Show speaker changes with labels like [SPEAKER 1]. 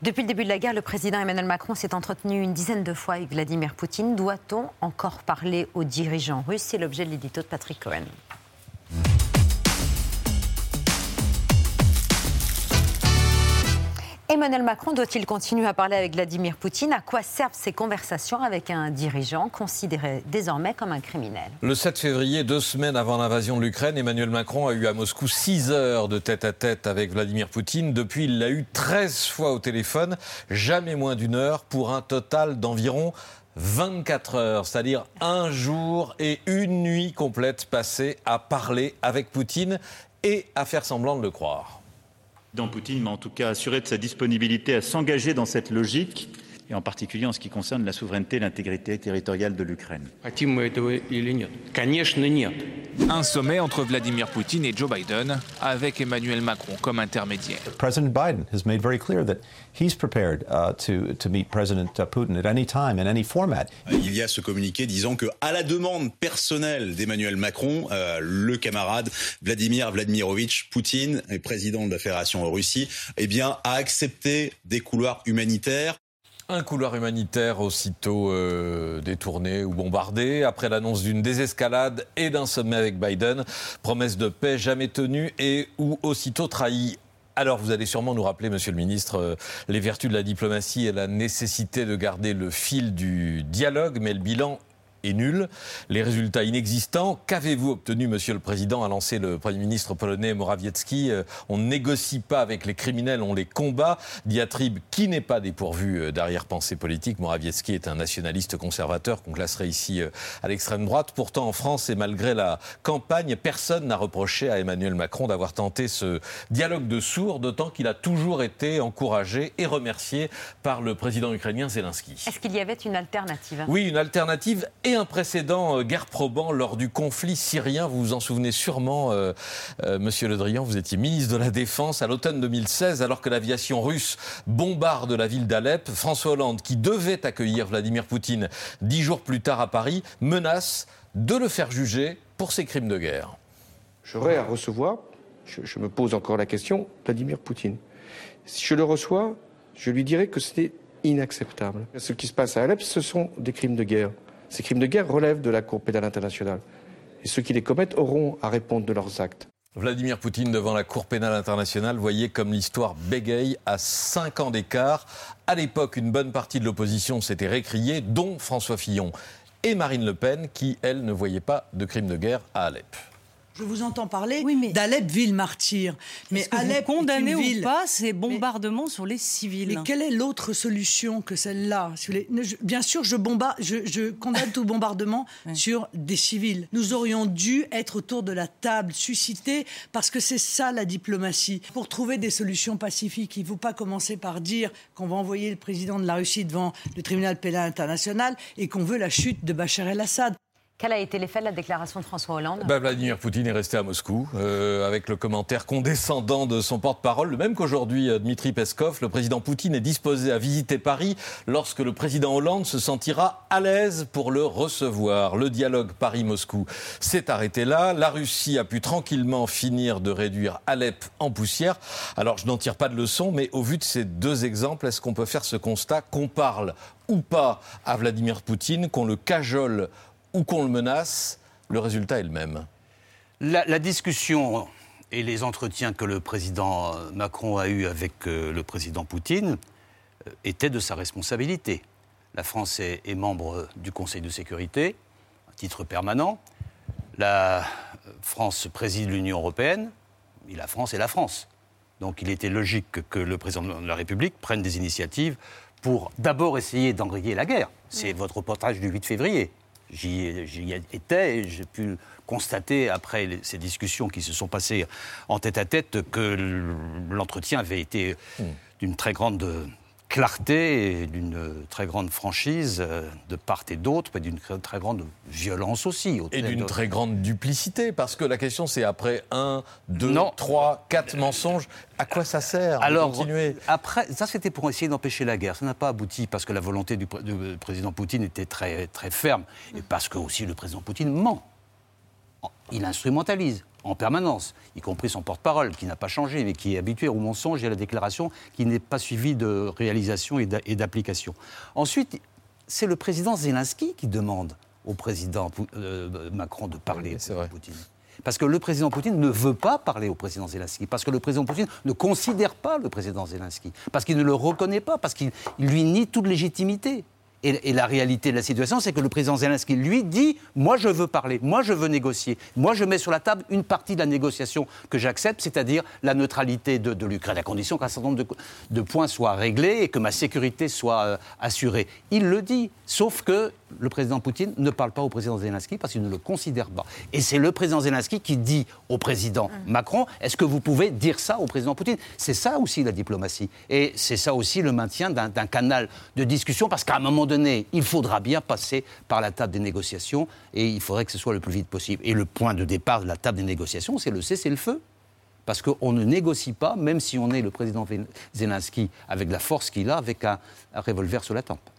[SPEAKER 1] Depuis le début de la guerre, le président Emmanuel Macron s'est entretenu une dizaine de fois avec Vladimir Poutine. Doit-on encore parler aux dirigeants russes? C'est l'objet de l'édito de Patrick Cohen. Emmanuel Macron doit-il continuer à parler avec Vladimir Poutine? À quoi servent ces conversations avec un dirigeant considéré désormais comme un criminel?
[SPEAKER 2] Le 7 février, deux semaines avant l'invasion de l'Ukraine, Emmanuel Macron a eu à Moscou 6 heures de tête-à-tête avec Vladimir Poutine. Depuis, il l'a eu 13 fois au téléphone, jamais moins d'une heure, pour un total d'environ 24 heures, c'est-à-dire un jour et une nuit complète passée à parler avec Poutine et à faire semblant de le croire.
[SPEAKER 3] Poutine m'a en tout cas assuré de sa disponibilité à s'engager dans cette logique, et en particulier en ce qui concerne la souveraineté et l'intégrité territoriale de l'Ukraine.
[SPEAKER 4] Un sommet entre Vladimir Poutine et Joe Biden, avec Emmanuel Macron comme intermédiaire.
[SPEAKER 5] President Biden has made very clear that he's prepared uh, to, to meet President uh, Putin at any time, in any format.
[SPEAKER 6] Il y a ce communiqué disant que, à la demande personnelle d'Emmanuel Macron, euh, le camarade Vladimir Vladimirovitch Poutine, président de la Fédération Russie, eh bien, a accepté des couloirs humanitaires
[SPEAKER 2] un couloir humanitaire aussitôt euh, détourné ou bombardé après l'annonce d'une désescalade et d'un sommet avec Biden. Promesse de paix jamais tenue et ou aussitôt trahie. Alors, vous allez sûrement nous rappeler, Monsieur le Ministre, euh, les vertus de la diplomatie et la nécessité de garder le fil du dialogue, mais le bilan est nul. Les résultats inexistants. Qu'avez-vous obtenu, Monsieur le Président, a lancé le Premier ministre polonais Morawiecki euh, On ne négocie pas avec les criminels, on les combat. Diatribe qui n'est pas dépourvu euh, d'arrière-pensée politique. Morawiecki est un nationaliste conservateur qu'on classerait ici euh, à l'extrême droite. Pourtant, en France, et malgré la campagne, personne n'a reproché à Emmanuel Macron d'avoir tenté ce dialogue de sourds, d'autant qu'il a toujours été encouragé et remercié par le président ukrainien Zelensky.
[SPEAKER 1] Est-ce qu'il y avait une alternative?
[SPEAKER 2] Oui, une alternative et un précédent euh, guerre probant lors du conflit syrien. Vous vous en souvenez sûrement, euh, euh, Monsieur Le Drian, vous étiez ministre de la Défense à l'automne 2016, alors que l'aviation russe bombarde la ville d'Alep. François Hollande, qui devait accueillir Vladimir Poutine dix jours plus tard à Paris, menace de le faire juger pour ses crimes de guerre.
[SPEAKER 7] J'aurais à recevoir, je, je, me pose encore la question, Vladimir Poutine. Si je le reçois, je lui dirais que c'était inacceptable. Ce qui se passe à Alep, ce sont des crimes de guerre. Ces crimes de guerre relèvent de la Cour pénale internationale. Et ceux qui les commettent auront à répondre de leurs actes.
[SPEAKER 2] Vladimir Poutine devant la Cour pénale internationale, voyez comme l'histoire bégaye à 5 ans d'écart. À l'époque, une bonne partie de l'opposition s'était récriée, dont François Fillon et Marine Le Pen, qui, elle, ne voyaient pas de crimes de guerre à Alep.
[SPEAKER 8] Je vous entends parler d'Alep, ville martyre.
[SPEAKER 9] Mais Alep, condamné ou pas ces bombardements sur les civils
[SPEAKER 8] Mais quelle est l'autre solution que celle-là Bien sûr, je, condamne tout bombardement sur des civils. Nous aurions dû être autour de la table, susciter, parce que c'est ça la diplomatie. Pour trouver des solutions pacifiques, il ne faut pas commencer par dire qu'on va envoyer le président de la Russie devant le tribunal pénal international et qu'on veut la chute de Bachar el-Assad.
[SPEAKER 1] Quel a été l'effet de la déclaration de François Hollande
[SPEAKER 2] bah, Vladimir Poutine est resté à Moscou euh, avec le commentaire condescendant de son porte-parole, le même qu'aujourd'hui euh, Dmitri Peskov. Le président Poutine est disposé à visiter Paris lorsque le président Hollande se sentira à l'aise pour le recevoir. Le dialogue Paris-Moscou s'est arrêté là. La Russie a pu tranquillement finir de réduire Alep en poussière. Alors je n'en tire pas de leçon, mais au vu de ces deux exemples, est-ce qu'on peut faire ce constat qu'on parle ou pas à Vladimir Poutine, qu'on le cajole ou qu'on le menace, le résultat est le même.
[SPEAKER 10] La, discussion et les entretiens que le président Macron a eus avec euh, le président Poutine euh, étaient de sa responsabilité. La France est, membre du Conseil de sécurité, à titre permanent. La France préside l'Union européenne, et la France est la France. Donc il était logique que le président de la République prenne des initiatives pour d'abord essayer d'enrayer la guerre. C'est votre reportage du 8 février. J'y étais et j'ai pu constater, après ces discussions qui se sont passées en tête à tête, que l'entretien avait été hmm. d'une très grande clarté et d'une très grande franchise euh, de part et d'autre, mais d'une très grande violence aussi.
[SPEAKER 2] Et d'une très grande duplicité, parce que la question c'est après un, deux, trois, quatre mensonges, à quoi ça sert
[SPEAKER 10] Alors,
[SPEAKER 2] continuer
[SPEAKER 10] après, ça c'était pour essayer d'empêcher la guerre. Ça n'a pas abouti parce que la volonté du, président Poutine était très, très ferme et parce que aussi le président Poutine ment. Il instrumentalise en permanence, y compris son porte-parole, qui n'a pas changé, mais qui est habitué au mensonge et à la déclaration, qui n'est pas suivi de réalisation et d'application. Ensuite, c'est le président Zelensky qui demande au président euh, Macron de parler à Poutine. Parce que le président Poutine ne veut pas parler au président Zelensky, parce que le président Poutine ne considère pas le président Zelensky, parce qu'il ne le reconnaît pas, parce qu'il lui nie toute légitimité. Et, la réalité de la situation, c'est que le président Zelensky, lui, dit Moi, je veux parler, moi, je veux négocier. Moi, je mets sur la table une partie de la négociation que j'accepte, c'est-à-dire la neutralité de, l'Ukraine, à condition qu'un certain nombre de, points soient réglés et que ma sécurité soit euh, assurée. Il le dit, sauf que le président Poutine ne parle pas au président Zelensky parce qu'il ne le considère pas. Et c'est le président Zelensky qui dit au président mmh. Macron Est-ce que vous pouvez dire ça au président Poutine? C'est ça aussi la diplomatie. Et c'est ça aussi le maintien d'un canal de discussion parce qu'à un moment donné, il faudra bien passer par la table des négociations et il faudrait que ce soit le plus vite possible. Et le point de départ de la table des négociations, c'est le cessez-le-feu. Parce qu'on ne négocie pas, même si on est le président Zelensky avec la force qu'il a, avec un revolver sur la tempe.